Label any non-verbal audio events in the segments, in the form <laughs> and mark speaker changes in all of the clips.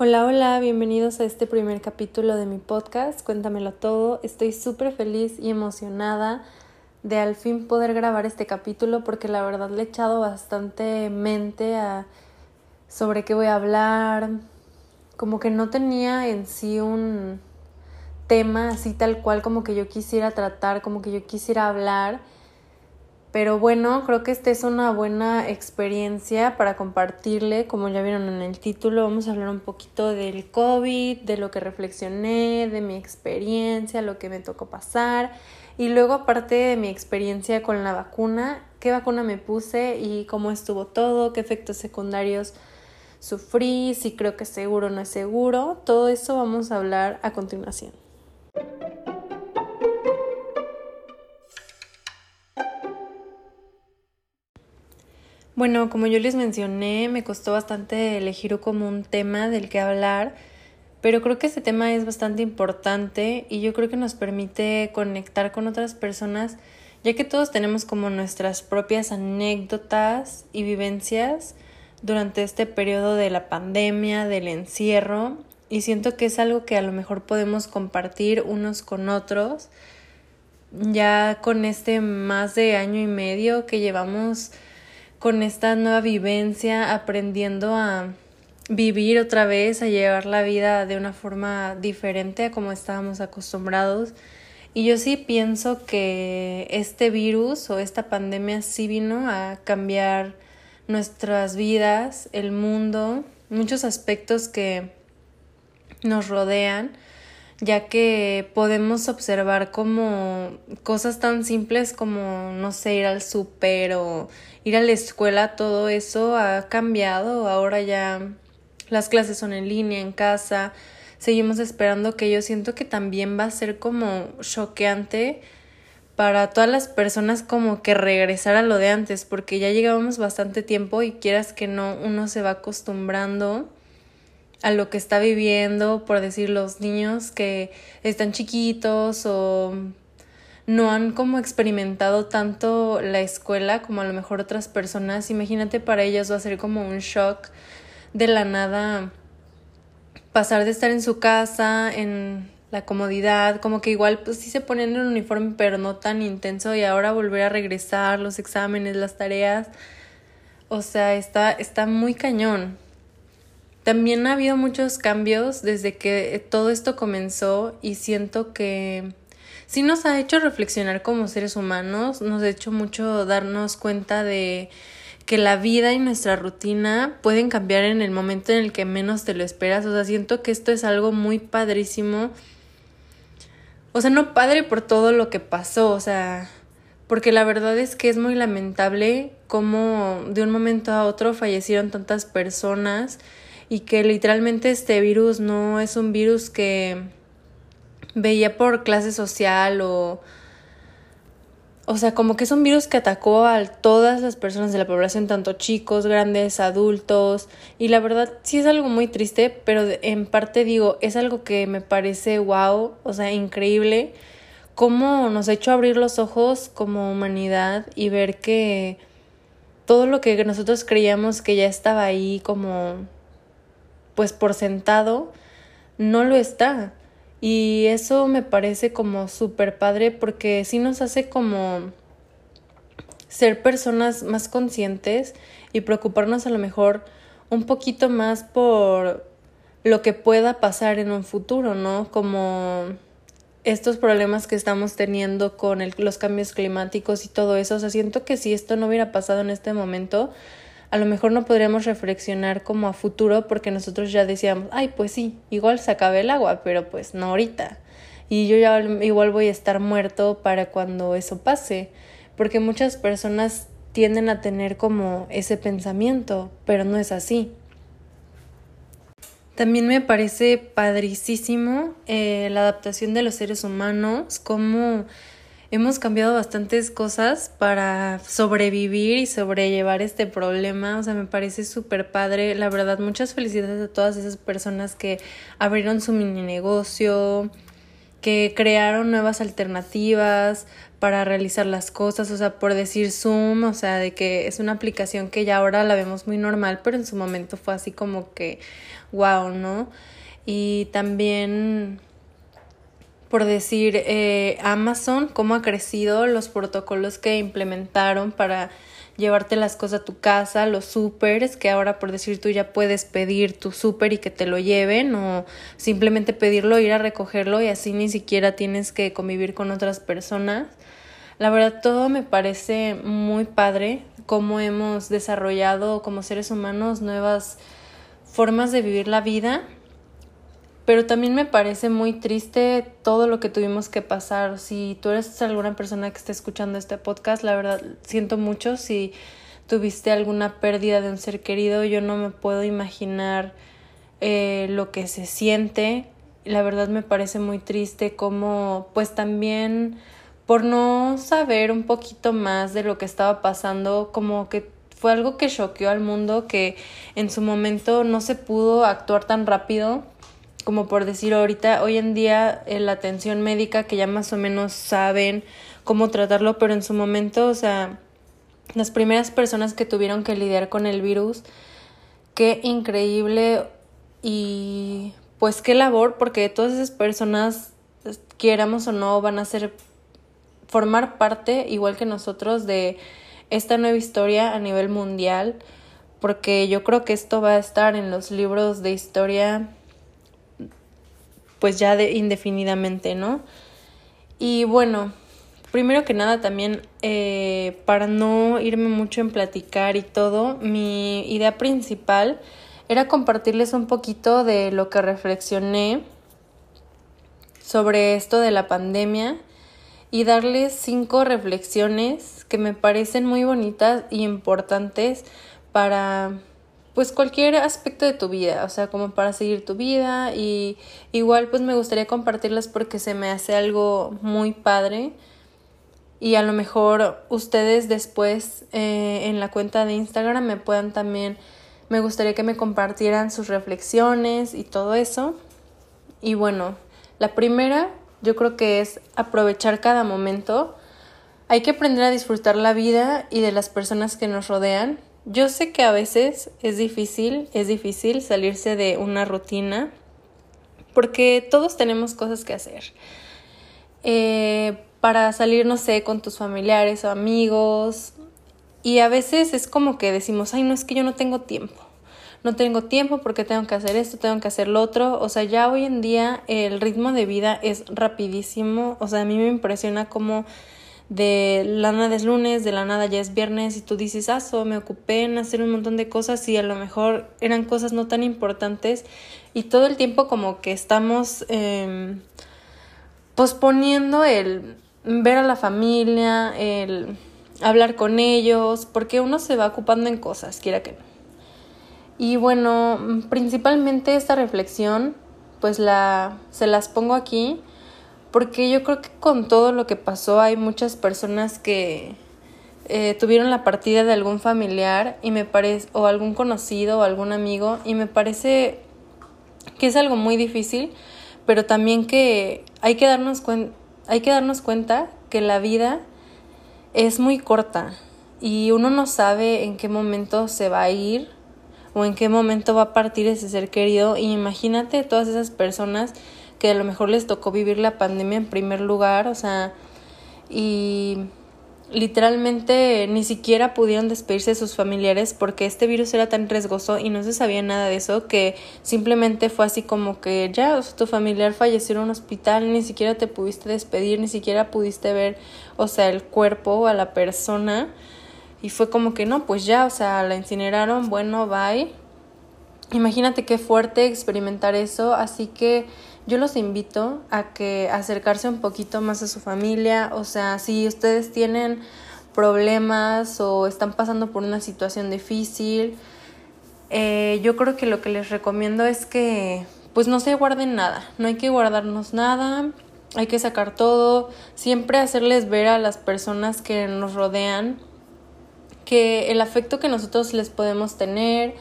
Speaker 1: Hola, hola, bienvenidos a este primer capítulo de mi podcast, Cuéntamelo todo. Estoy súper feliz y emocionada de al fin poder grabar este capítulo porque la verdad le he echado bastante mente a sobre qué voy a hablar. Como que no tenía en sí un tema así tal cual como que yo quisiera tratar, como que yo quisiera hablar pero bueno, creo que esta es una buena experiencia para compartirle. Como ya vieron en el título, vamos a hablar un poquito del COVID, de lo que reflexioné, de mi experiencia, lo que me tocó pasar. Y luego, aparte de mi experiencia con la vacuna, qué vacuna me puse y cómo estuvo todo, qué efectos secundarios sufrí, si creo que es seguro o no es seguro. Todo eso vamos a hablar a continuación. Bueno, como yo les mencioné, me costó bastante elegir como un tema del que hablar, pero creo que ese tema es bastante importante y yo creo que nos permite conectar con otras personas, ya que todos tenemos como nuestras propias anécdotas y vivencias durante este periodo de la pandemia, del encierro, y siento que es algo que a lo mejor podemos compartir unos con otros, ya con este más de año y medio que llevamos con esta nueva vivencia, aprendiendo a vivir otra vez, a llevar la vida de una forma diferente a como estábamos acostumbrados. Y yo sí pienso que este virus o esta pandemia sí vino a cambiar nuestras vidas, el mundo, muchos aspectos que nos rodean ya que podemos observar como cosas tan simples como, no sé, ir al súper o ir a la escuela, todo eso ha cambiado, ahora ya las clases son en línea, en casa, seguimos esperando que yo siento que también va a ser como choqueante para todas las personas como que regresar a lo de antes, porque ya llegábamos bastante tiempo y quieras que no, uno se va acostumbrando a lo que está viviendo, por decir, los niños que están chiquitos o no han como experimentado tanto la escuela como a lo mejor otras personas. Imagínate para ellos va a ser como un shock de la nada pasar de estar en su casa, en la comodidad, como que igual pues sí se ponen en un uniforme pero no tan intenso y ahora volver a regresar, los exámenes, las tareas. O sea, está, está muy cañón. También ha habido muchos cambios desde que todo esto comenzó y siento que sí nos ha hecho reflexionar como seres humanos, nos ha hecho mucho darnos cuenta de que la vida y nuestra rutina pueden cambiar en el momento en el que menos te lo esperas. O sea, siento que esto es algo muy padrísimo. O sea, no padre por todo lo que pasó, o sea, porque la verdad es que es muy lamentable cómo de un momento a otro fallecieron tantas personas y que literalmente este virus no es un virus que veía por clase social o o sea, como que es un virus que atacó a todas las personas de la población, tanto chicos, grandes, adultos, y la verdad sí es algo muy triste, pero en parte digo, es algo que me parece wow, o sea, increíble, cómo nos ha hecho abrir los ojos como humanidad y ver que todo lo que nosotros creíamos que ya estaba ahí como pues por sentado, no lo está. Y eso me parece como súper padre porque sí nos hace como ser personas más conscientes y preocuparnos a lo mejor un poquito más por lo que pueda pasar en un futuro, ¿no? Como estos problemas que estamos teniendo con los cambios climáticos y todo eso. O sea, siento que si esto no hubiera pasado en este momento, a lo mejor no podríamos reflexionar como a futuro porque nosotros ya decíamos, ay, pues sí, igual se acabe el agua, pero pues no ahorita. Y yo ya igual voy a estar muerto para cuando eso pase, porque muchas personas tienden a tener como ese pensamiento, pero no es así. También me parece padricísimo eh, la adaptación de los seres humanos, como hemos cambiado bastantes cosas para sobrevivir y sobrellevar este problema. O sea, me parece súper padre. La verdad, muchas felicidades a todas esas personas que abrieron su mini negocio, que crearon nuevas alternativas para realizar las cosas, o sea, por decir Zoom, o sea, de que es una aplicación que ya ahora la vemos muy normal, pero en su momento fue así como que, wow, ¿no? Y también, por decir, eh, Amazon, cómo ha crecido los protocolos que implementaron para llevarte las cosas a tu casa, los supers, que ahora por decir tú ya puedes pedir tu súper y que te lo lleven o simplemente pedirlo, ir a recogerlo y así ni siquiera tienes que convivir con otras personas. La verdad todo me parece muy padre cómo hemos desarrollado como seres humanos nuevas formas de vivir la vida pero también me parece muy triste todo lo que tuvimos que pasar. Si tú eres alguna persona que esté escuchando este podcast, la verdad siento mucho si tuviste alguna pérdida de un ser querido. Yo no me puedo imaginar eh, lo que se siente. La verdad me parece muy triste como pues también por no saber un poquito más de lo que estaba pasando, como que fue algo que choqueó al mundo, que en su momento no se pudo actuar tan rápido como por decir ahorita, hoy en día eh, la atención médica que ya más o menos saben cómo tratarlo, pero en su momento, o sea, las primeras personas que tuvieron que lidiar con el virus, qué increíble y pues qué labor, porque todas esas personas, quieramos o no, van a ser, formar parte, igual que nosotros, de esta nueva historia a nivel mundial, porque yo creo que esto va a estar en los libros de historia pues ya de indefinidamente, ¿no? Y bueno, primero que nada también, eh, para no irme mucho en platicar y todo, mi idea principal era compartirles un poquito de lo que reflexioné sobre esto de la pandemia y darles cinco reflexiones que me parecen muy bonitas y importantes para pues cualquier aspecto de tu vida, o sea, como para seguir tu vida y igual pues me gustaría compartirlas porque se me hace algo muy padre y a lo mejor ustedes después eh, en la cuenta de Instagram me puedan también, me gustaría que me compartieran sus reflexiones y todo eso. Y bueno, la primera yo creo que es aprovechar cada momento. Hay que aprender a disfrutar la vida y de las personas que nos rodean yo sé que a veces es difícil, es difícil salirse de una rutina porque todos tenemos cosas que hacer. Eh, para salir, no sé, con tus familiares o amigos. Y a veces es como que decimos, ay, no es que yo no tengo tiempo. No tengo tiempo porque tengo que hacer esto, tengo que hacer lo otro. O sea, ya hoy en día el ritmo de vida es rapidísimo. O sea, a mí me impresiona cómo de la nada es lunes, de la nada ya es viernes y tú dices, ah, so, me ocupé en hacer un montón de cosas y a lo mejor eran cosas no tan importantes y todo el tiempo como que estamos eh, posponiendo el ver a la familia, el hablar con ellos, porque uno se va ocupando en cosas, quiera que no. Y bueno, principalmente esta reflexión, pues la, se las pongo aquí porque yo creo que con todo lo que pasó hay muchas personas que eh, tuvieron la partida de algún familiar y me parece o algún conocido o algún amigo y me parece que es algo muy difícil pero también que hay que darnos hay que darnos cuenta que la vida es muy corta y uno no sabe en qué momento se va a ir o en qué momento va a partir ese ser querido. Y imagínate todas esas personas que a lo mejor les tocó vivir la pandemia en primer lugar, o sea, y literalmente ni siquiera pudieron despedirse de sus familiares porque este virus era tan riesgoso y no se sabía nada de eso que simplemente fue así como que ya o sea, tu familiar falleció en un hospital, ni siquiera te pudiste despedir, ni siquiera pudiste ver, o sea, el cuerpo a la persona y fue como que no, pues ya, o sea, la incineraron, bueno, bye. Imagínate qué fuerte experimentar eso, así que yo los invito a que acercarse un poquito más a su familia, o sea, si ustedes tienen problemas o están pasando por una situación difícil, eh, yo creo que lo que les recomiendo es que pues no se guarden nada, no hay que guardarnos nada, hay que sacar todo, siempre hacerles ver a las personas que nos rodean que el afecto que nosotros les podemos tener,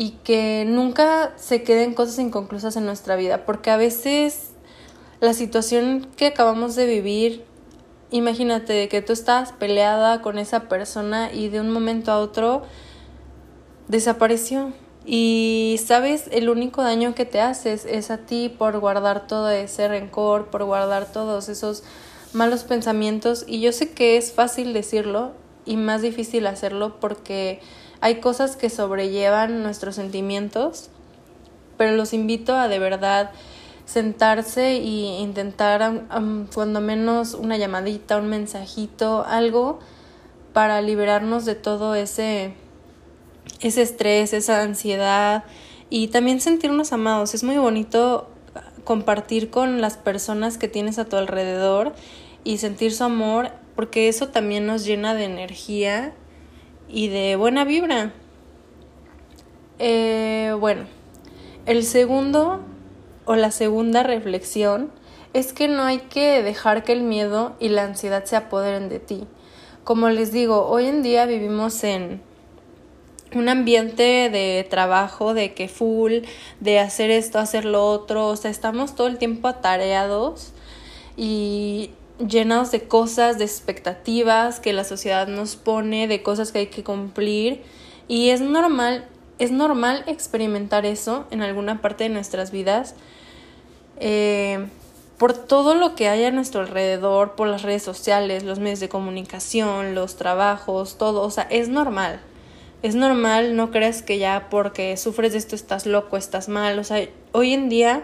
Speaker 1: y que nunca se queden cosas inconclusas en nuestra vida, porque a veces la situación que acabamos de vivir, imagínate que tú estás peleada con esa persona y de un momento a otro desapareció. Y sabes, el único daño que te haces es a ti por guardar todo ese rencor, por guardar todos esos malos pensamientos. Y yo sé que es fácil decirlo y más difícil hacerlo porque hay cosas que sobrellevan nuestros sentimientos, pero los invito a de verdad sentarse e intentar cuando menos una llamadita, un mensajito, algo para liberarnos de todo ese ese estrés, esa ansiedad y también sentirnos amados. Es muy bonito compartir con las personas que tienes a tu alrededor y sentir su amor porque eso también nos llena de energía y de buena vibra. Eh, bueno, el segundo o la segunda reflexión es que no hay que dejar que el miedo y la ansiedad se apoderen de ti. Como les digo, hoy en día vivimos en un ambiente de trabajo, de que full, de hacer esto, hacer lo otro, o sea, estamos todo el tiempo atareados y llenados de cosas, de expectativas que la sociedad nos pone, de cosas que hay que cumplir y es normal, es normal experimentar eso en alguna parte de nuestras vidas. Eh, por todo lo que hay a nuestro alrededor, por las redes sociales, los medios de comunicación, los trabajos, todo, o sea, es normal es normal, no creas que ya porque sufres de esto estás loco, estás mal. O sea, hoy en día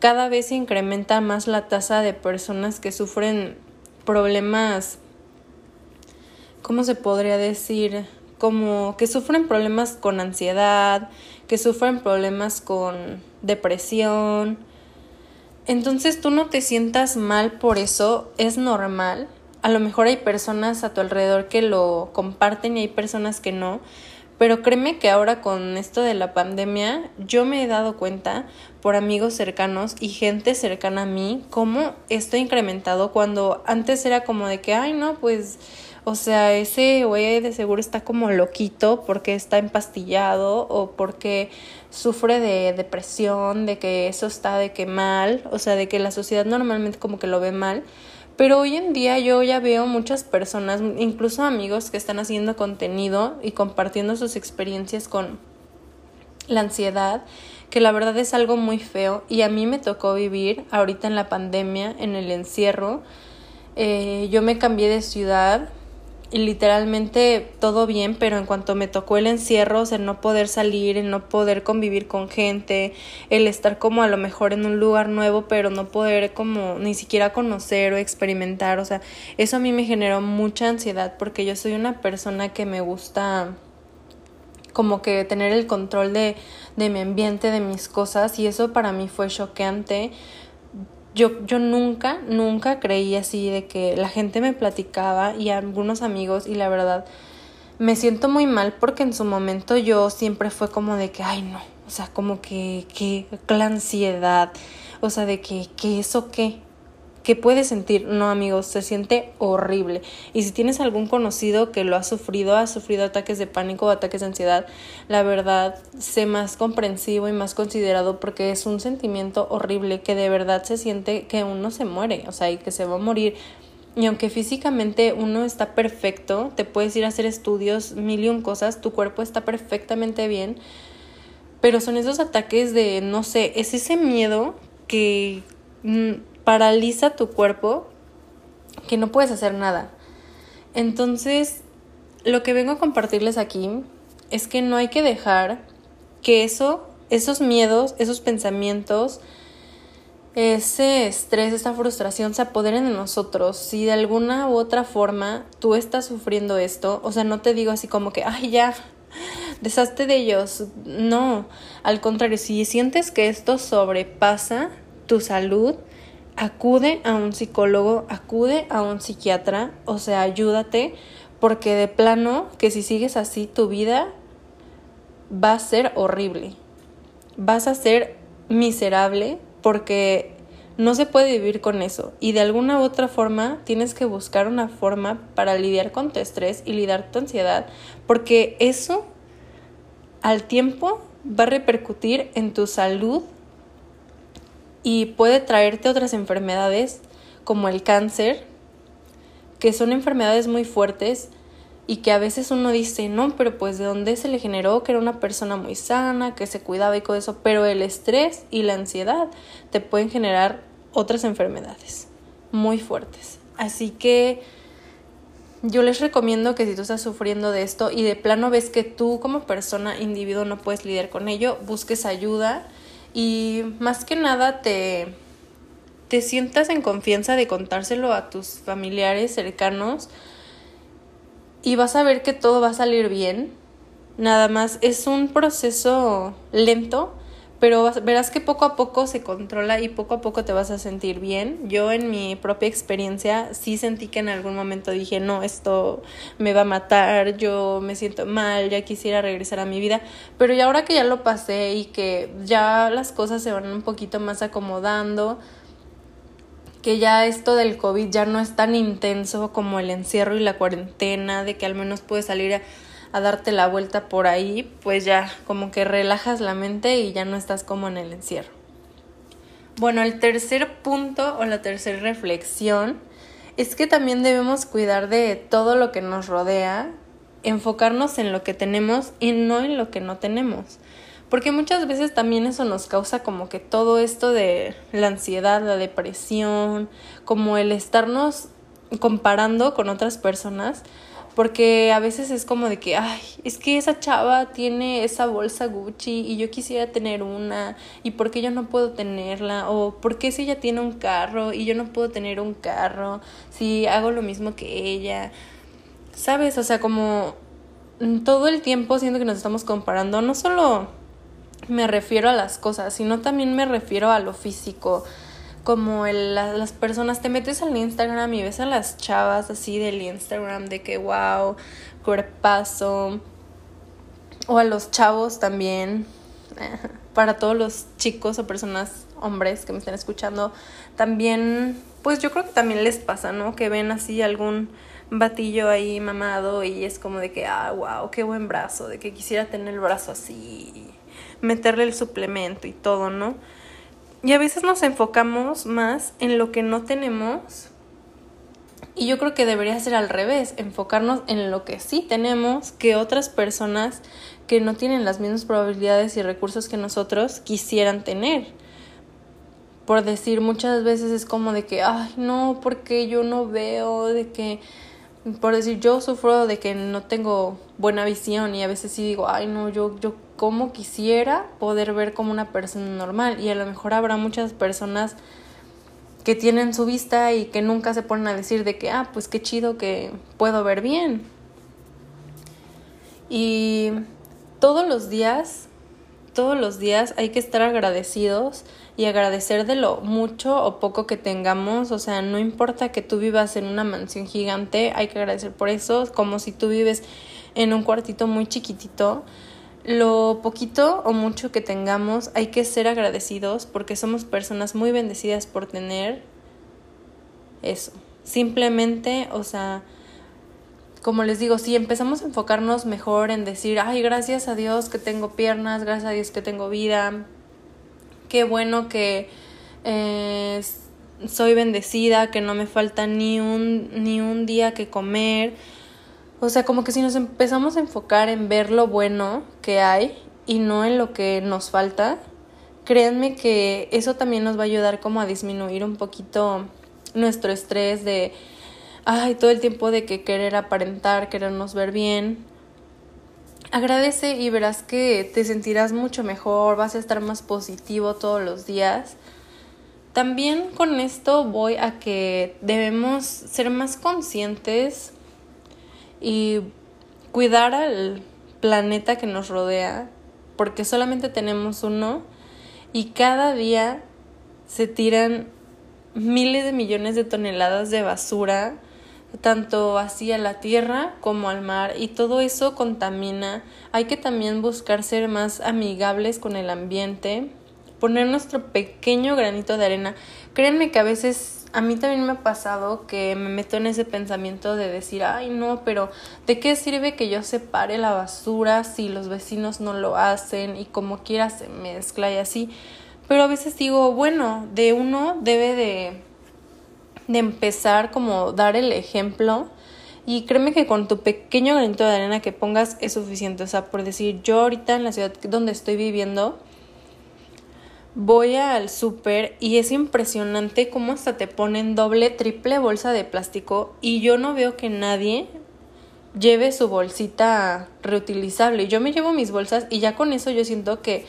Speaker 1: cada vez se incrementa más la tasa de personas que sufren problemas, ¿cómo se podría decir? Como que sufren problemas con ansiedad, que sufren problemas con depresión. Entonces tú no te sientas mal por eso, es normal a lo mejor hay personas a tu alrededor que lo comparten y hay personas que no, pero créeme que ahora con esto de la pandemia yo me he dado cuenta por amigos cercanos y gente cercana a mí cómo esto ha incrementado cuando antes era como de que, ay no, pues, o sea, ese güey de seguro está como loquito porque está empastillado o porque sufre de depresión, de que eso está de que mal, o sea, de que la sociedad normalmente como que lo ve mal pero hoy en día yo ya veo muchas personas, incluso amigos que están haciendo contenido y compartiendo sus experiencias con la ansiedad, que la verdad es algo muy feo y a mí me tocó vivir ahorita en la pandemia, en el encierro. Eh, yo me cambié de ciudad y literalmente todo bien, pero en cuanto me tocó el encierro, el no poder salir, el no poder convivir con gente, el estar como a lo mejor en un lugar nuevo, pero no poder como ni siquiera conocer o experimentar, o sea, eso a mí me generó mucha ansiedad porque yo soy una persona que me gusta como que tener el control de, de mi ambiente, de mis cosas, y eso para mí fue choqueante yo, yo nunca, nunca creí así de que la gente me platicaba y algunos amigos y la verdad me siento muy mal porque en su momento yo siempre fue como de que, ay no, o sea, como que, que, la ansiedad, o sea, de que, que eso qué, ¿Qué puedes sentir? No, amigos, se siente horrible. Y si tienes algún conocido que lo ha sufrido, ha sufrido ataques de pánico o ataques de ansiedad, la verdad, sé más comprensivo y más considerado porque es un sentimiento horrible que de verdad se siente que uno se muere, o sea, y que se va a morir. Y aunque físicamente uno está perfecto, te puedes ir a hacer estudios, mil y un cosas, tu cuerpo está perfectamente bien, pero son esos ataques de, no sé, es ese miedo que mm, paraliza tu cuerpo que no puedes hacer nada. Entonces, lo que vengo a compartirles aquí es que no hay que dejar que eso, esos miedos, esos pensamientos, ese estrés, esa frustración se apoderen de nosotros. Si de alguna u otra forma tú estás sufriendo esto, o sea, no te digo así como que, ay, ya, deshazte de ellos. No, al contrario, si sientes que esto sobrepasa tu salud, acude a un psicólogo, acude a un psiquiatra, o sea, ayúdate, porque de plano que si sigues así tu vida va a ser horrible. Vas a ser miserable porque no se puede vivir con eso y de alguna u otra forma tienes que buscar una forma para lidiar con tu estrés y lidiar tu ansiedad porque eso al tiempo va a repercutir en tu salud y puede traerte otras enfermedades como el cáncer, que son enfermedades muy fuertes y que a veces uno dice, no, pero pues de dónde se le generó que era una persona muy sana, que se cuidaba y todo eso, pero el estrés y la ansiedad te pueden generar otras enfermedades muy fuertes. Así que yo les recomiendo que si tú estás sufriendo de esto y de plano ves que tú como persona, individuo, no puedes lidiar con ello, busques ayuda y más que nada te, te sientas en confianza de contárselo a tus familiares cercanos y vas a ver que todo va a salir bien. Nada más es un proceso lento, pero verás que poco a poco se controla y poco a poco te vas a sentir bien. Yo en mi propia experiencia sí sentí que en algún momento dije, no, esto me va a matar, yo me siento mal, ya quisiera regresar a mi vida, pero ya ahora que ya lo pasé y que ya las cosas se van un poquito más acomodando, que ya esto del COVID ya no es tan intenso como el encierro y la cuarentena, de que al menos puedes salir a, darte la vuelta por ahí, pues ya como que relajas la mente y ya no estás como en el encierro. Bueno, el tercer punto o la tercera reflexión es que también debemos cuidar de todo lo que nos rodea, enfocarnos en lo que tenemos y no en lo que no tenemos. Porque muchas veces también eso nos causa como que todo esto de la ansiedad, la depresión, como el estarnos comparando con otras personas, porque a veces es como de que, ay, es que esa chava tiene esa bolsa Gucci y yo quisiera tener una, y por qué yo no puedo tenerla, o por qué si ella tiene un carro y yo no puedo tener un carro, si hago lo mismo que ella, ¿sabes? O sea, como todo el tiempo siento que nos estamos comparando, no solo me refiero a las cosas, sino también me refiero a lo físico. Como el, las personas, te metes al Instagram y ves a las chavas así del Instagram de que wow, cuerpazo. O a los chavos también. <laughs> Para todos los chicos o personas, hombres que me estén escuchando, también, pues yo creo que también les pasa, ¿no? Que ven así algún batillo ahí mamado y es como de que, ah, wow, qué buen brazo, de que quisiera tener el brazo así meterle el suplemento y todo, ¿no? Y a veces nos enfocamos más en lo que no tenemos y yo creo que debería ser al revés, enfocarnos en lo que sí tenemos que otras personas que no tienen las mismas probabilidades y recursos que nosotros quisieran tener. Por decir, muchas veces es como de que, ay, no, porque yo no veo, de que, por decir, yo sufro de que no tengo buena visión y a veces sí digo, ay, no, yo, yo como quisiera poder ver como una persona normal. Y a lo mejor habrá muchas personas que tienen su vista y que nunca se ponen a decir de que, ah, pues qué chido que puedo ver bien. Y todos los días, todos los días hay que estar agradecidos y agradecer de lo mucho o poco que tengamos, o sea, no importa que tú vivas en una mansión gigante, hay que agradecer por eso, como si tú vives en un cuartito muy chiquitito, lo poquito o mucho que tengamos hay que ser agradecidos porque somos personas muy bendecidas por tener eso. Simplemente, o sea, como les digo, si empezamos a enfocarnos mejor en decir, ay, gracias a Dios que tengo piernas, gracias a Dios que tengo vida, qué bueno que eh, soy bendecida, que no me falta ni un, ni un día que comer, o sea, como que si nos empezamos a enfocar en ver lo bueno que hay y no en lo que nos falta, créanme que eso también nos va a ayudar como a disminuir un poquito nuestro estrés de, ay, todo el tiempo de que querer aparentar, querernos ver bien. Agradece y verás que te sentirás mucho mejor, vas a estar más positivo todos los días. También con esto voy a que debemos ser más conscientes y cuidar al planeta que nos rodea, porque solamente tenemos uno y cada día se tiran miles de millones de toneladas de basura, tanto hacia la tierra como al mar, y todo eso contamina. Hay que también buscar ser más amigables con el ambiente, poner nuestro pequeño granito de arena. Créanme que a veces a mí también me ha pasado que me meto en ese pensamiento de decir, ay no, pero ¿de qué sirve que yo separe la basura si los vecinos no lo hacen y como quiera se mezcla y así? Pero a veces digo, bueno, de uno debe de, de empezar como dar el ejemplo. Y créeme que con tu pequeño granito de arena que pongas es suficiente. O sea, por decir, yo ahorita en la ciudad donde estoy viviendo, voy al súper y es impresionante cómo hasta te ponen doble, triple bolsa de plástico y yo no veo que nadie lleve su bolsita reutilizable. Yo me llevo mis bolsas y ya con eso yo siento que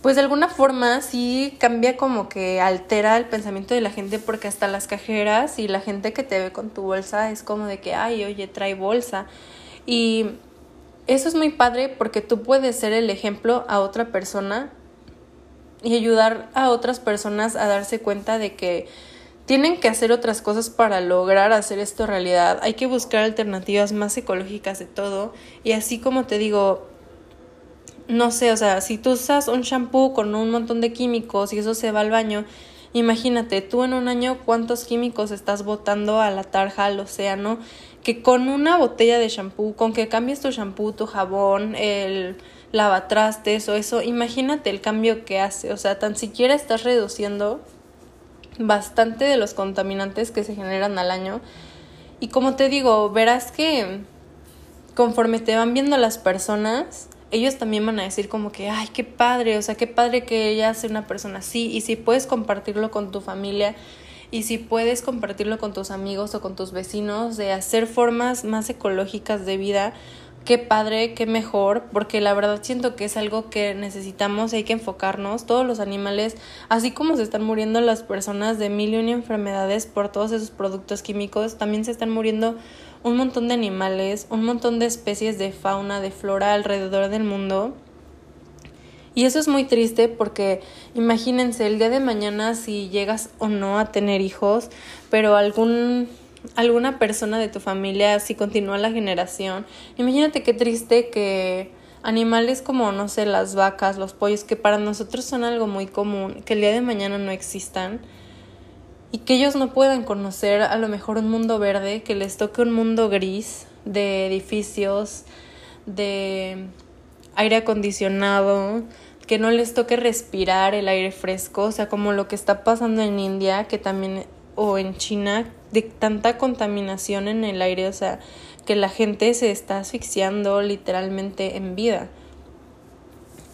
Speaker 1: pues de alguna forma sí cambia como que altera el pensamiento de la gente porque hasta las cajeras y la gente que te ve con tu bolsa es como de que, ay, oye, trae bolsa. Y eso es muy padre porque tú puedes ser el ejemplo a otra persona y ayudar a otras personas a darse cuenta de que tienen que hacer otras cosas para lograr hacer esto realidad. Hay que buscar alternativas más ecológicas de todo. Y así como te digo, no sé, o sea, si tú usas un shampoo con un montón de químicos y eso se va al baño, imagínate, tú en un año cuántos químicos estás botando a la tarja, al océano, que con una botella de shampoo, con que cambies tu shampoo, tu jabón, el lavatrastes o eso, imagínate el cambio que hace, o sea, tan siquiera estás reduciendo bastante de los contaminantes que se generan al año. Y como te digo, verás que conforme te van viendo las personas, ellos también van a decir como que, ay, qué padre, o sea, qué padre que ella sea una persona así. Y si puedes compartirlo con tu familia y si puedes compartirlo con tus amigos o con tus vecinos, de hacer formas más ecológicas de vida, qué padre, qué mejor, porque la verdad siento que es algo que necesitamos y hay que enfocarnos. Todos los animales, así como se están muriendo las personas de mil y una enfermedades por todos esos productos químicos, también se están muriendo un montón de animales, un montón de especies de fauna, de flora alrededor del mundo. Y eso es muy triste porque imagínense el día de mañana si llegas o no a tener hijos, pero algún alguna persona de tu familia si continúa la generación. Imagínate qué triste que animales como, no sé, las vacas, los pollos, que para nosotros son algo muy común, que el día de mañana no existan y que ellos no puedan conocer a lo mejor un mundo verde, que les toque un mundo gris de edificios, de aire acondicionado, que no les toque respirar el aire fresco, o sea, como lo que está pasando en India, que también o en China de tanta contaminación en el aire, o sea, que la gente se está asfixiando literalmente en vida.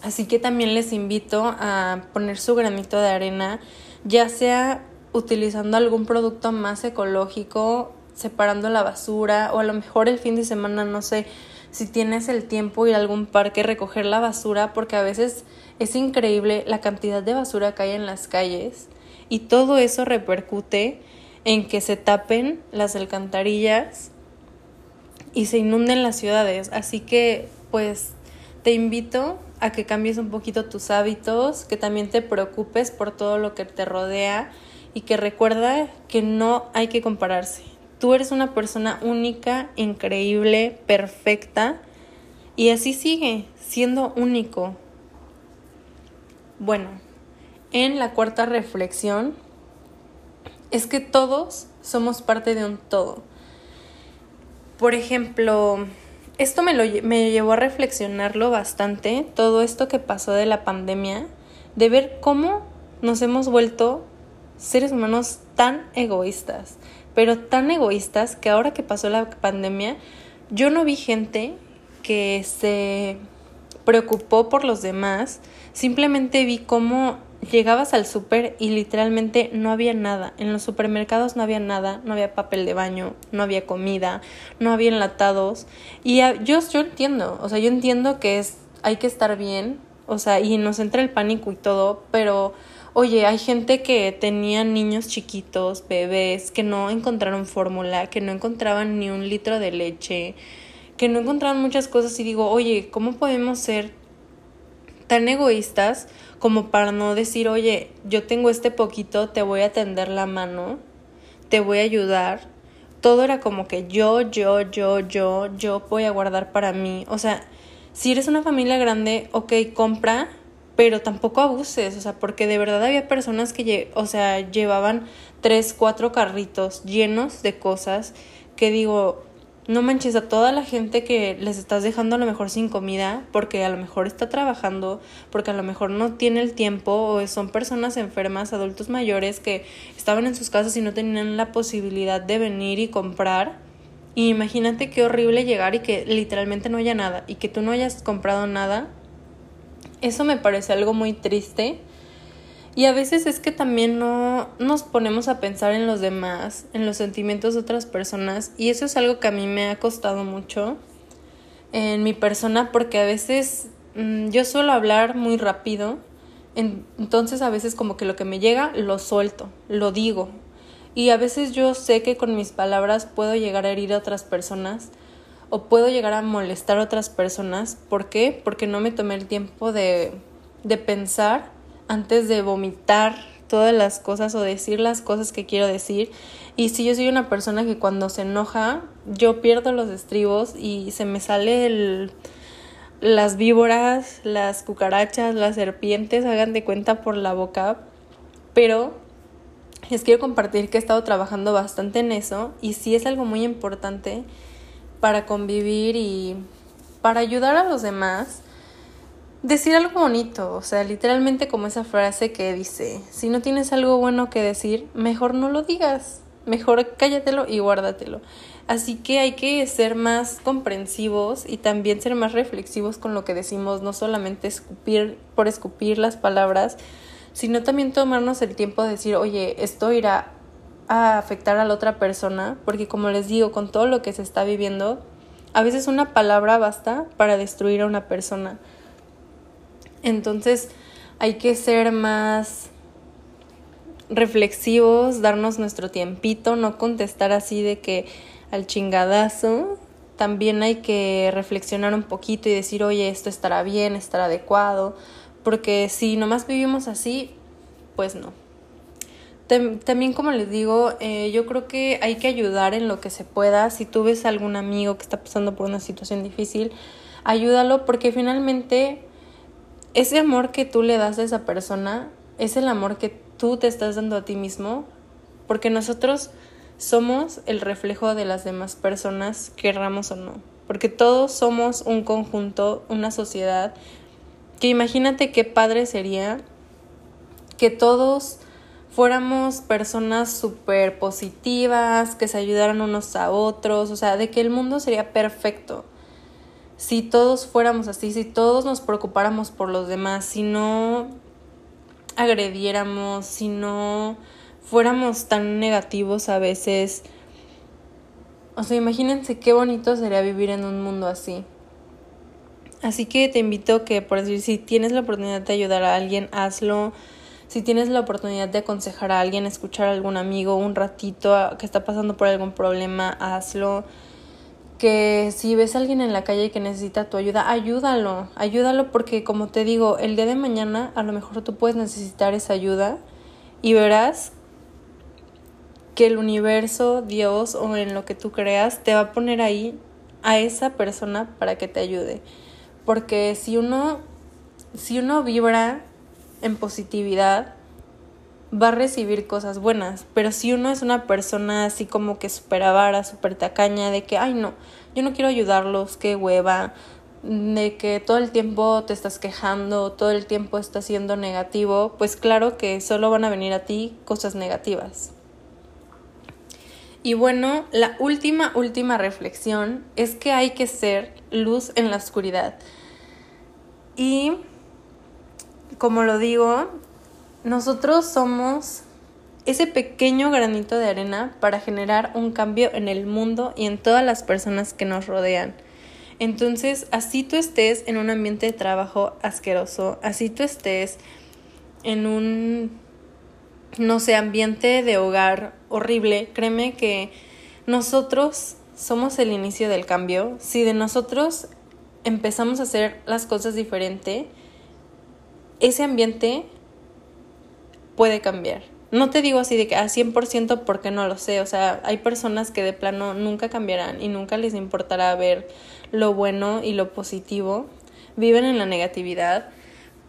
Speaker 1: Así que también les invito a poner su granito de arena, ya sea utilizando algún producto más ecológico, separando la basura o a lo mejor el fin de semana, no sé, si tienes el tiempo ir a algún parque recoger la basura, porque a veces es increíble la cantidad de basura que hay en las calles y todo eso repercute en que se tapen las alcantarillas y se inunden las ciudades. Así que pues te invito a que cambies un poquito tus hábitos, que también te preocupes por todo lo que te rodea y que recuerda que no hay que compararse. Tú eres una persona única, increíble, perfecta y así sigue siendo único. Bueno, en la cuarta reflexión es que todos somos parte de un todo. Por ejemplo, esto me, lo, me llevó a reflexionarlo bastante, todo esto que pasó de la pandemia, de ver cómo nos hemos vuelto seres humanos tan egoístas, pero tan egoístas que ahora que pasó la pandemia, yo no vi gente que se preocupó por los demás, simplemente vi cómo llegabas al súper y literalmente no había nada. En los supermercados no había nada, no había papel de baño, no había comida, no había enlatados. Y yo, yo entiendo, o sea, yo entiendo que es, hay que estar bien, o sea, y nos entra el pánico y todo, pero oye, hay gente que tenía niños chiquitos, bebés, que no encontraron fórmula, que no encontraban ni un litro de leche, que no encontraban muchas cosas y digo, oye, ¿cómo podemos ser tan egoístas como para no decir, oye, yo tengo este poquito, te voy a tender la mano, te voy a ayudar. Todo era como que yo, yo, yo, yo, yo voy a guardar para mí. O sea, si eres una familia grande, ok, compra, pero tampoco abuses, o sea, porque de verdad había personas que, o sea, llevaban tres, cuatro carritos llenos de cosas que digo, no manches a toda la gente que les estás dejando a lo mejor sin comida porque a lo mejor está trabajando, porque a lo mejor no tiene el tiempo o son personas enfermas, adultos mayores que estaban en sus casas y no tenían la posibilidad de venir y comprar. Y imagínate qué horrible llegar y que literalmente no haya nada y que tú no hayas comprado nada. Eso me parece algo muy triste y a veces es que también no nos ponemos a pensar en los demás, en los sentimientos de otras personas. Y eso es algo que a mí me ha costado mucho en mi persona porque a veces mm, yo suelo hablar muy rápido. entonces a veces como que lo que me llega lo suelto, lo digo. Y a veces yo sé que con mis palabras puedo llegar a herir a otras personas o puedo llegar a molestar a otras personas. ¿Por qué? Porque no me tomé el tiempo de, de pensar antes de vomitar todas las cosas o decir las cosas que quiero decir. Y si yo soy una persona que cuando se enoja, yo pierdo los estribos y se me sale el, las víboras, las cucarachas, las serpientes, hagan de cuenta por la boca. Pero les quiero compartir que he estado trabajando bastante en eso y sí es algo muy importante para convivir y para ayudar a los demás decir algo bonito, o sea, literalmente como esa frase que dice, si no tienes algo bueno que decir, mejor no lo digas, mejor cállatelo y guárdatelo. Así que hay que ser más comprensivos y también ser más reflexivos con lo que decimos, no solamente escupir por escupir las palabras, sino también tomarnos el tiempo de decir, oye, esto irá a afectar a la otra persona, porque como les digo, con todo lo que se está viviendo, a veces una palabra basta para destruir a una persona. Entonces hay que ser más reflexivos, darnos nuestro tiempito, no contestar así de que al chingadazo. También hay que reflexionar un poquito y decir, oye, esto estará bien, estará adecuado, porque si nomás vivimos así, pues no. También como les digo, eh, yo creo que hay que ayudar en lo que se pueda. Si tú ves a algún amigo que está pasando por una situación difícil, ayúdalo porque finalmente ese amor que tú le das a esa persona es el amor que tú te estás dando a ti mismo, porque nosotros somos el reflejo de las demás personas, querramos o no, porque todos somos un conjunto, una sociedad, que imagínate qué padre sería que todos fuéramos personas súper positivas, que se ayudaran unos a otros, o sea, de que el mundo sería perfecto si todos fuéramos así, si todos nos preocupáramos por los demás, si no agrediéramos, si no fuéramos tan negativos a veces. O sea, imagínense qué bonito sería vivir en un mundo así. Así que te invito que, por decir, si tienes la oportunidad de ayudar a alguien, hazlo. Si tienes la oportunidad de aconsejar a alguien, escuchar a algún amigo un ratito que está pasando por algún problema, hazlo que si ves a alguien en la calle que necesita tu ayuda, ayúdalo, ayúdalo porque como te digo, el día de mañana a lo mejor tú puedes necesitar esa ayuda y verás que el universo, Dios o en lo que tú creas te va a poner ahí a esa persona para que te ayude. Porque si uno si uno vibra en positividad, va a recibir cosas buenas. Pero si uno es una persona así como que super avara, super tacaña, de que, ay no, yo no quiero ayudarlos, qué hueva, de que todo el tiempo te estás quejando, todo el tiempo estás siendo negativo, pues claro que solo van a venir a ti cosas negativas. Y bueno, la última, última reflexión es que hay que ser luz en la oscuridad. Y como lo digo, nosotros somos ese pequeño granito de arena para generar un cambio en el mundo y en todas las personas que nos rodean. Entonces, así tú estés en un ambiente de trabajo asqueroso, así tú estés en un, no sé, ambiente de hogar horrible, créeme que nosotros somos el inicio del cambio. Si de nosotros empezamos a hacer las cosas diferente, ese ambiente puede cambiar. No te digo así de que a 100% porque no lo sé, o sea, hay personas que de plano nunca cambiarán y nunca les importará ver lo bueno y lo positivo, viven en la negatividad,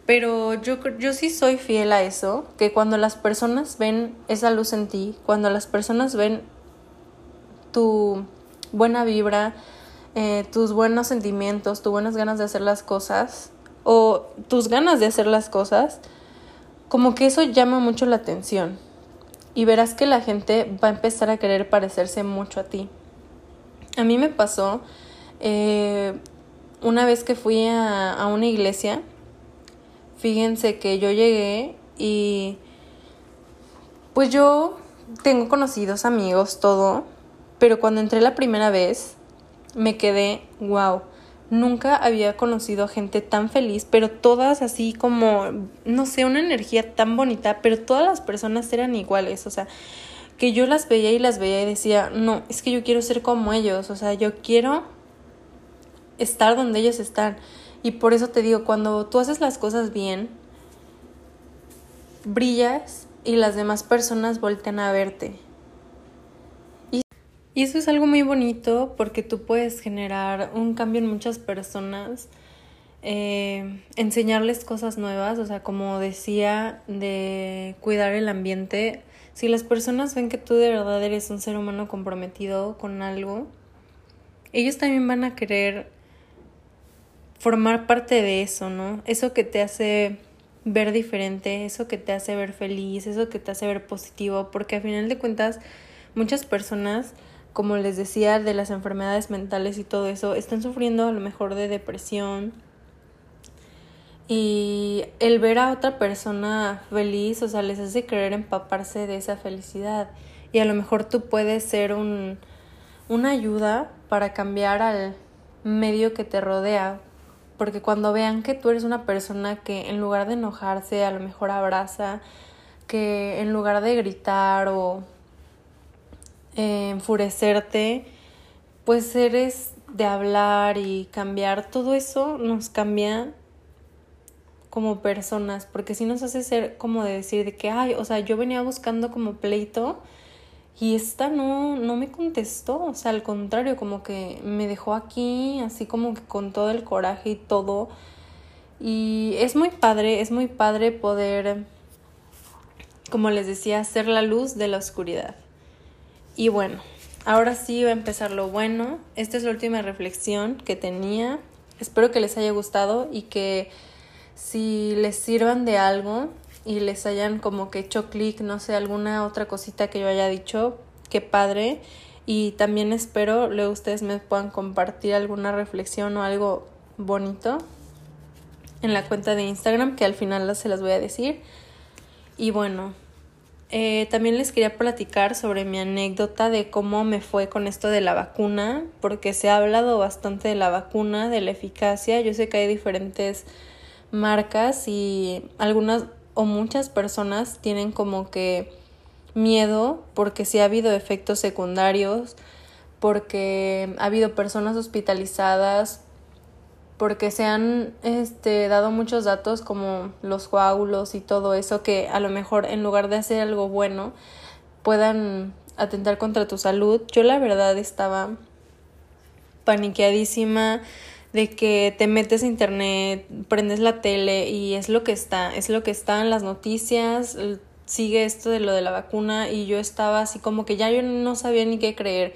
Speaker 1: pero yo, yo sí soy fiel a eso, que cuando las personas ven esa luz en ti, cuando las personas ven tu buena vibra, eh, tus buenos sentimientos, tus buenas ganas de hacer las cosas o tus ganas de hacer las cosas, como que eso llama mucho la atención y verás que la gente va a empezar a querer parecerse mucho a ti. A mí me pasó eh, una vez que fui a, a una iglesia, fíjense que yo llegué y pues yo tengo conocidos, amigos, todo, pero cuando entré la primera vez me quedé, wow, nunca había conocido a gente tan feliz, pero todas así como, no sé, una energía tan bonita, pero todas las personas eran iguales, o sea, que yo las veía y las veía y decía, no, es que yo quiero ser como ellos, o sea, yo quiero estar donde ellos están. Y por eso te digo, cuando tú haces las cosas bien, brillas y las demás personas voltean a verte. Y eso es algo muy bonito porque tú puedes generar un cambio en muchas personas, eh, enseñarles cosas nuevas, o sea, como decía, de cuidar el ambiente. Si las personas ven que tú de verdad eres un ser humano comprometido con algo, ellos también van a querer formar parte de eso, ¿no? Eso que te hace ver diferente, eso que te hace ver feliz, eso que te hace ver positivo, porque a final de cuentas muchas personas como les decía, de las enfermedades mentales y todo eso, están sufriendo a lo mejor de depresión. Y el ver a otra persona feliz, o sea, les hace querer empaparse de esa felicidad. Y a lo mejor tú puedes ser un, una ayuda para cambiar al medio que te rodea. Porque cuando vean que tú eres una persona que en lugar de enojarse, a lo mejor abraza, que en lugar de gritar o enfurecerte, pues eres de hablar y cambiar, todo eso nos cambia como personas, porque si nos hace ser como de decir de que, ay, o sea, yo venía buscando como pleito y esta no, no me contestó, o sea, al contrario, como que me dejó aquí, así como que con todo el coraje y todo. Y es muy padre, es muy padre poder, como les decía, ser la luz de la oscuridad. Y bueno, ahora sí va a empezar lo bueno. Esta es la última reflexión que tenía. Espero que les haya gustado y que si les sirvan de algo y les hayan como que hecho clic, no sé, alguna otra cosita que yo haya dicho, qué padre. Y también espero luego ustedes me puedan compartir alguna reflexión o algo bonito en la cuenta de Instagram que al final se las voy a decir. Y bueno, eh, también les quería platicar sobre mi anécdota de cómo me fue con esto de la vacuna, porque se ha hablado bastante de la vacuna, de la eficacia. Yo sé que hay diferentes marcas y algunas o muchas personas tienen como que miedo porque sí ha habido efectos secundarios, porque ha habido personas hospitalizadas porque se han este, dado muchos datos como los coágulos y todo eso que a lo mejor en lugar de hacer algo bueno puedan atentar contra tu salud. Yo la verdad estaba paniqueadísima de que te metes a internet, prendes la tele y es lo que está, es lo que está en las noticias, sigue esto de lo de la vacuna y yo estaba así como que ya yo no sabía ni qué creer.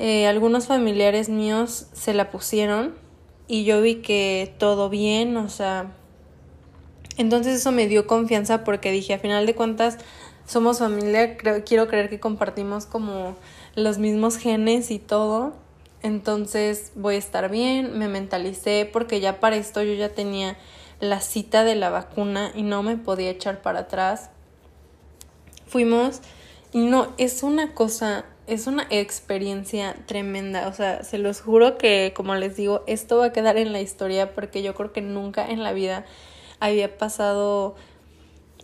Speaker 1: Eh, algunos familiares míos se la pusieron y yo vi que todo bien, o sea, entonces eso me dio confianza porque dije, a final de cuentas, somos familia, creo, quiero creer que compartimos como los mismos genes y todo, entonces voy a estar bien, me mentalicé porque ya para esto yo ya tenía la cita de la vacuna y no me podía echar para atrás. Fuimos y no, es una cosa es una experiencia tremenda, o sea, se los juro que, como les digo, esto va a quedar en la historia porque yo creo que nunca en la vida había pasado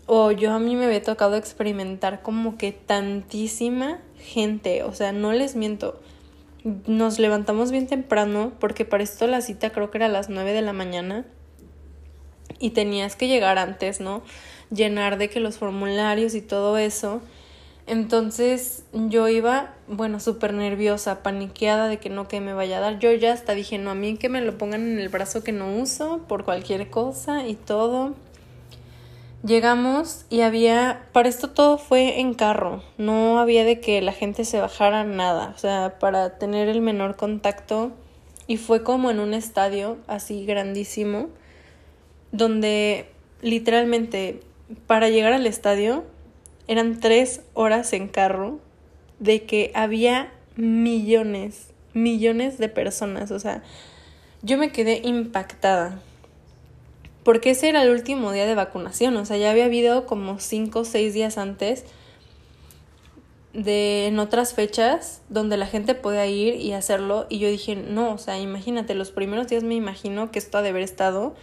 Speaker 1: o yo a mí me había tocado experimentar como que tantísima gente, o sea, no les miento. Nos levantamos bien temprano porque para esto la cita creo que era a las 9 de la mañana y tenías que llegar antes, ¿no? Llenar de que los formularios y todo eso. Entonces yo iba, bueno, súper nerviosa, paniqueada de que no que me vaya a dar. Yo ya hasta dije, no, a mí que me lo pongan en el brazo que no uso por cualquier cosa y todo. Llegamos y había, para esto todo fue en carro, no había de que la gente se bajara nada, o sea, para tener el menor contacto y fue como en un estadio así grandísimo, donde literalmente para llegar al estadio eran tres horas en carro de que había millones, millones de personas, o sea, yo me quedé impactada. Porque ese era el último día de vacunación, o sea, ya había habido como cinco o seis días antes de en otras fechas donde la gente podía ir y hacerlo. Y yo dije, no, o sea, imagínate, los primeros días me imagino que esto ha de haber estado,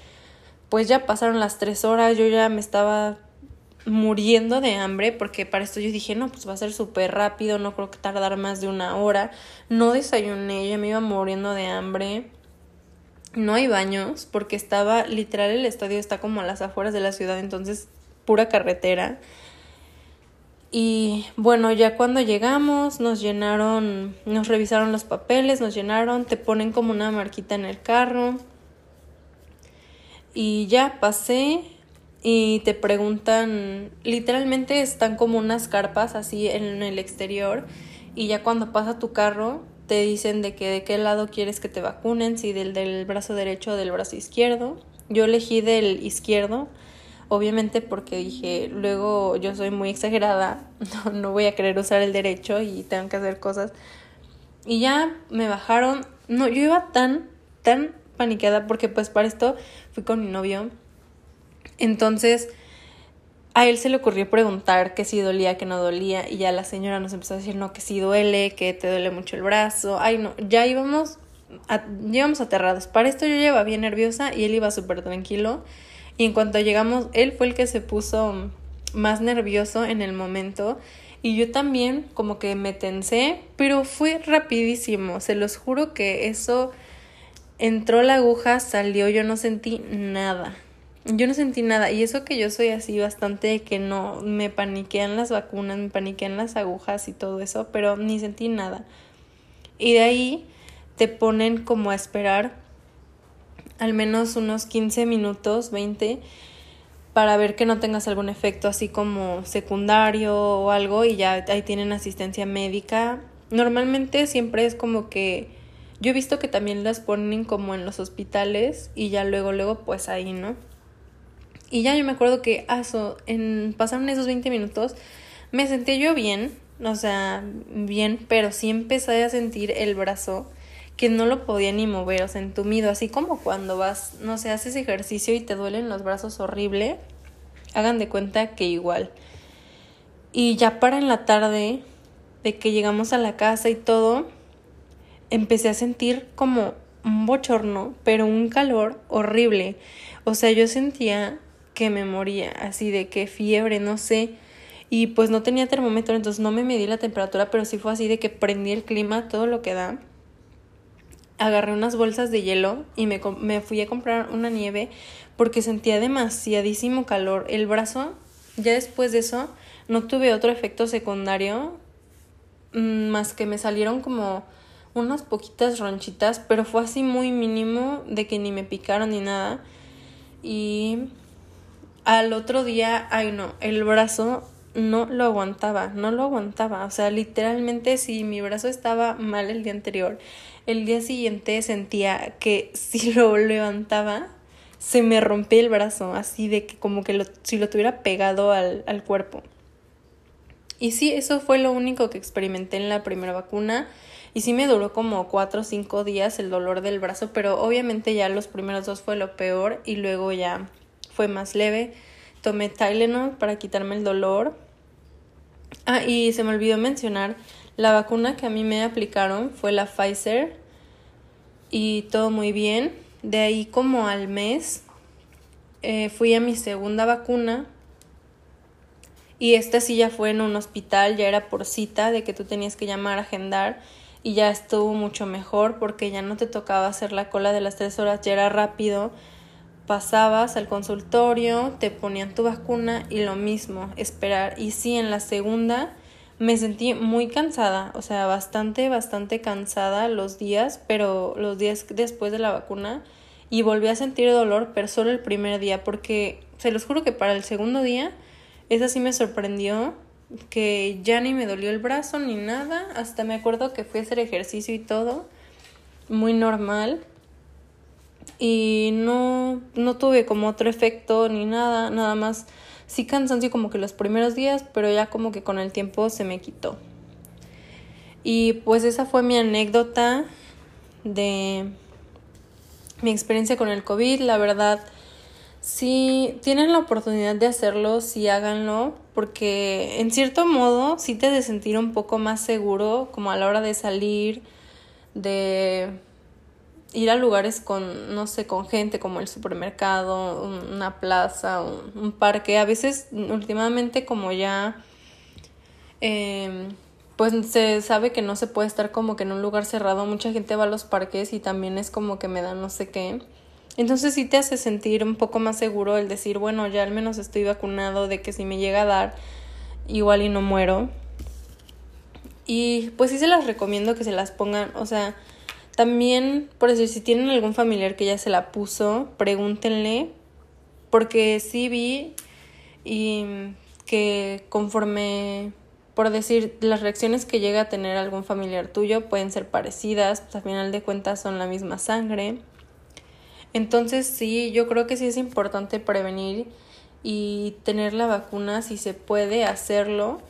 Speaker 1: pues ya pasaron las tres horas, yo ya me estaba muriendo de hambre porque para esto yo dije, no, pues va a ser súper rápido, no creo que tardar más de una hora, no desayuné, ya me iba muriendo de hambre no hay baños porque estaba literal el estadio está como a las afueras de la ciudad, entonces pura carretera. Y bueno, ya cuando llegamos nos llenaron, nos revisaron los papeles, nos llenaron, te ponen como una marquita en el carro. Y ya pasé y te preguntan, literalmente están como unas carpas así en el exterior y ya cuando pasa tu carro te dicen de que de qué lado quieres que te vacunen, si del, del brazo derecho o del brazo izquierdo. Yo elegí del izquierdo, obviamente porque dije, luego yo soy muy exagerada, <laughs> no, no voy a querer usar el derecho y tengo que hacer cosas. Y ya me bajaron, no, yo iba tan, tan paniqueada porque pues para esto fui con mi novio. Entonces, a él se le ocurrió preguntar que si dolía, que no dolía, y ya la señora nos empezó a decir, no, que si duele, que te duele mucho el brazo. Ay, no, ya íbamos, íbamos aterrados. Para esto yo llevaba bien nerviosa y él iba súper tranquilo. Y en cuanto llegamos, él fue el que se puso más nervioso en el momento. Y yo también como que me tensé, pero fue rapidísimo. Se los juro que eso entró la aguja, salió, yo no sentí nada. Yo no sentí nada y eso que yo soy así bastante que no me paniquean las vacunas, me paniquean las agujas y todo eso, pero ni sentí nada. Y de ahí te ponen como a esperar al menos unos 15 minutos, 20, para ver que no tengas algún efecto así como secundario o algo y ya ahí tienen asistencia médica. Normalmente siempre es como que yo he visto que también las ponen como en los hospitales y ya luego luego pues ahí, ¿no? Y ya yo me acuerdo que pasaron esos 20 minutos, me sentí yo bien, o sea, bien, pero sí empecé a sentir el brazo que no lo podía ni mover, o sea, entumido, así como cuando vas, no sé, haces ejercicio y te duelen los brazos horrible, hagan de cuenta que igual. Y ya para en la tarde, de que llegamos a la casa y todo, empecé a sentir como un bochorno, pero un calor horrible. O sea, yo sentía que me moría, así de que fiebre, no sé. Y pues no tenía termómetro, entonces no me medí la temperatura, pero sí fue así de que prendí el clima, todo lo que da. Agarré unas bolsas de hielo y me, me fui a comprar una nieve porque sentía demasiadísimo calor. El brazo, ya después de eso, no tuve otro efecto secundario, mm, más que me salieron como unas poquitas ronchitas, pero fue así muy mínimo de que ni me picaron ni nada. Y al otro día, ay no, el brazo no lo aguantaba, no lo aguantaba. O sea, literalmente si mi brazo estaba mal el día anterior, el día siguiente sentía que <laughs> si lo levantaba, se me rompía el brazo, así de que como que lo, si lo tuviera pegado al, al cuerpo. Y sí, eso fue lo único que experimenté en la primera vacuna. Y sí me duró como cuatro o cinco días el dolor del brazo, pero obviamente ya los primeros dos fue lo peor y luego ya fue más leve. Tomé Tylenol para quitarme el dolor. Ah, y se me olvidó mencionar, la vacuna que a mí me aplicaron fue la Pfizer y todo muy bien. De ahí como al mes eh, fui a mi segunda vacuna y esta sí ya fue en un hospital, ya era por cita de que tú tenías que llamar, agendar y ya estuvo mucho mejor porque ya no te tocaba hacer la cola de las tres horas, ya era rápido pasabas al consultorio, te ponían tu vacuna y lo mismo, esperar. Y sí, en la segunda me sentí muy cansada, o sea, bastante, bastante cansada los días, pero los días después de la vacuna y volví a sentir dolor, pero solo el primer día, porque se los juro que para el segundo día, esa sí me sorprendió, que ya ni me dolió el brazo ni nada, hasta me acuerdo que fui a hacer ejercicio y todo, muy normal. Y no, no tuve como otro efecto ni nada, nada más sí cansancio como que los primeros días, pero ya como que con el tiempo se me quitó. Y pues esa fue mi anécdota de mi experiencia con el COVID. La verdad, si tienen la oportunidad de hacerlo, sí háganlo, porque en cierto modo sí te de sentir un poco más seguro, como a la hora de salir, de ir a lugares con, no sé, con gente como el supermercado, una plaza, un, parque. A veces, últimamente, como ya, em, pues se sabe que no se puede estar como que en un lugar cerrado. Mucha gente va a los parques y también es como que me da no sé qué. Entonces sí te hace sentir un poco más seguro el decir, bueno, ya al menos estoy vacunado de que si me llega a dar, igual y no muero. Y pues sí se las recomiendo que se las pongan, o sea, también, por decir, si tienen algún familiar que ya se la puso, pregúntenle, porque sí vi y que conforme, por decir, las reacciones que llega a tener algún familiar tuyo pueden ser parecidas, pues al final de cuentas son la misma sangre. Entonces sí, yo creo que sí es importante prevenir y tener la vacuna si se puede hacerlo.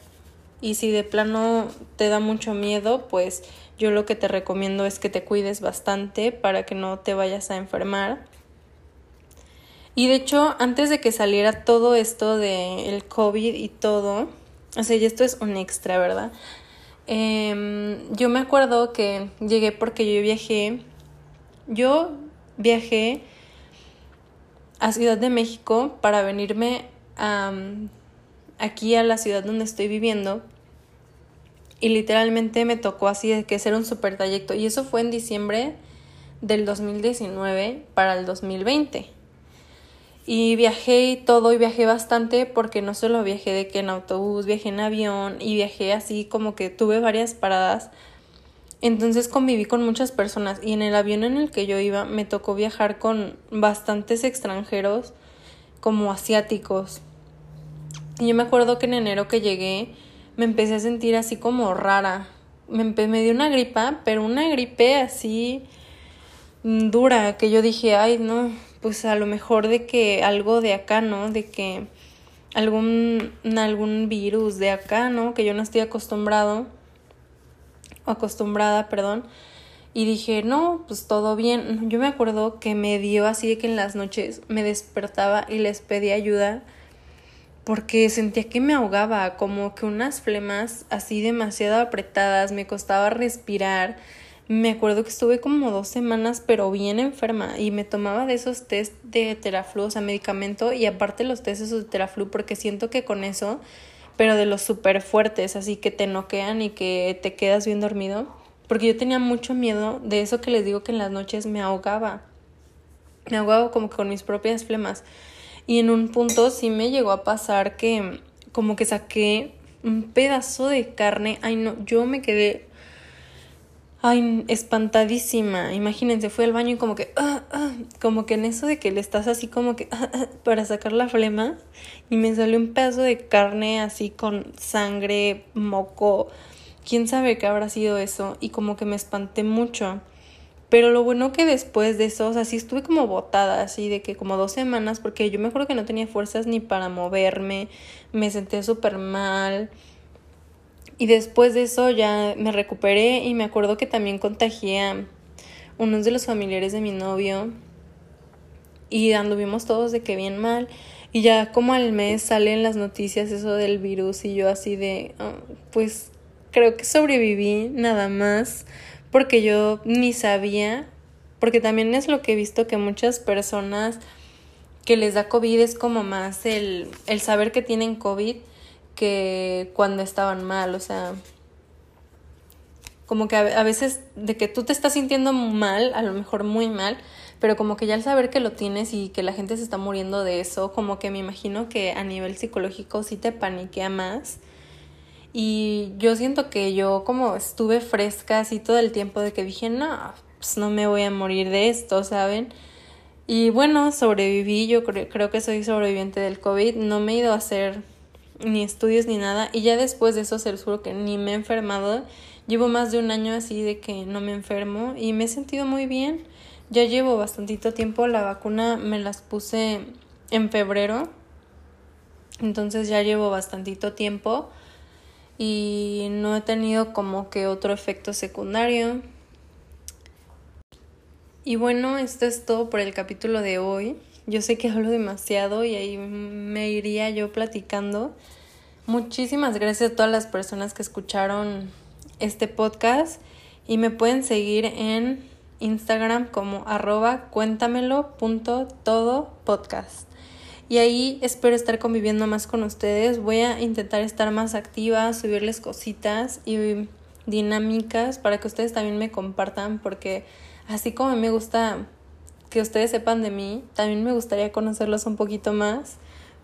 Speaker 1: Y si de plano te da mucho miedo, pues yo lo que te recomiendo es que te cuides bastante para que no te vayas a enfermar. Y de hecho, antes de que saliera todo esto del el COVID y todo, o sea, y esto es un extra, ¿verdad? Em, yo me acuerdo que llegué porque yo viajé, yo viajé a Ciudad de México para venirme aquí a la ciudad donde estoy viviendo y literalmente me tocó así de que ser un super trayecto y eso fue en diciembre del 2019 para el 2020. Y viajé y todo y viajé bastante porque no solo viajé de que en autobús, viajé en avión y viajé así como que tuve varias paradas. Entonces conviví con muchas personas y en el avión en el que yo iba me tocó viajar con bastantes extranjeros como asiáticos. Y yo me acuerdo que en enero que llegué me empecé a sentir así como rara. Me, me dio una gripa, pero una gripe así dura, que yo dije, ay, no, pues a lo mejor de que algo de acá, ¿no? De que algún, algún virus de acá, ¿no? Que yo no estoy acostumbrado, acostumbrada, perdón. Y dije, no, pues todo bien. Yo me acuerdo que me dio así de que en las noches me despertaba y les pedía ayuda porque sentía que me ahogaba, como que unas flemas así demasiado apretadas, me costaba respirar. Me acuerdo que estuve como dos semanas pero bien enferma y me tomaba de esos test de teraflu, o sea, medicamento y aparte los test de teraflu porque siento que con eso, pero de los súper fuertes, así que te noquean y que te quedas bien dormido, porque yo tenía mucho miedo de eso que les digo que en las noches me ahogaba. Me ahogaba como que con mis propias flemas. Y en un punto sí me llegó a pasar que como que saqué un pedazo de carne. Ay, no, yo me quedé ay, espantadísima. Imagínense, fui al baño y como que, ah, ah, como que en eso de que le estás así como que ah, para sacar la flema y me salió un pedazo de carne así con sangre, moco, quién sabe qué habrá sido eso y como que me espanté mucho. Pero lo bueno que después de eso, o sea, sí estuve como botada, así de que como dos semanas, porque yo me acuerdo que no tenía fuerzas ni para moverme, me senté súper mal. Y después de eso ya me recuperé y me acuerdo que también contagié a unos de los familiares de mi novio y anduvimos todos de que bien mal. Y ya como al mes salen las noticias eso del virus y yo así de, ah, pues creo que sobreviví nada más porque yo ni sabía, porque también es lo que he visto que muchas personas que les da COVID es como más el, el saber que tienen COVID que cuando estaban mal, o sea, como que a, veces de que tú te estás sintiendo mal, a lo mejor muy mal, pero como que ya al saber que lo tienes y que la gente se está muriendo de eso, como que me imagino que a nivel psicológico sí te paniquea más y yo siento que yo como estuve fresca así todo el tiempo de que dije, no, pues no me voy a morir de esto, ¿saben? Y bueno, sobreviví, yo creo que soy sobreviviente del COVID, no me he ido a hacer ni estudios ni nada y ya después de eso se juro que ni me he enfermado. Llevo más de un año así de que no me enfermo y me he sentido muy bien. Ya llevo bastantito tiempo, la vacuna me las puse en febrero, entonces ya llevo bastantito tiempo y no he tenido como que otro efecto secundario. Y bueno, esto es todo por el capítulo de hoy. Yo sé que <laughs> hablo demasiado y ahí me iría yo platicando. Muchísimas gracias a todas las personas que escucharon este podcast y me pueden seguir en Instagram como arroba cuéntamelo.todopodcast. Y ahí espero estar conviviendo más con ustedes. Voy a intentar estar más activa, subirles cositas y dinámicas para que ustedes también me compartan porque así como me gusta que ustedes sepan de mí, también me gustaría conocerlos un poquito más.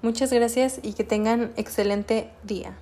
Speaker 1: Muchas gracias y que tengan excelente día.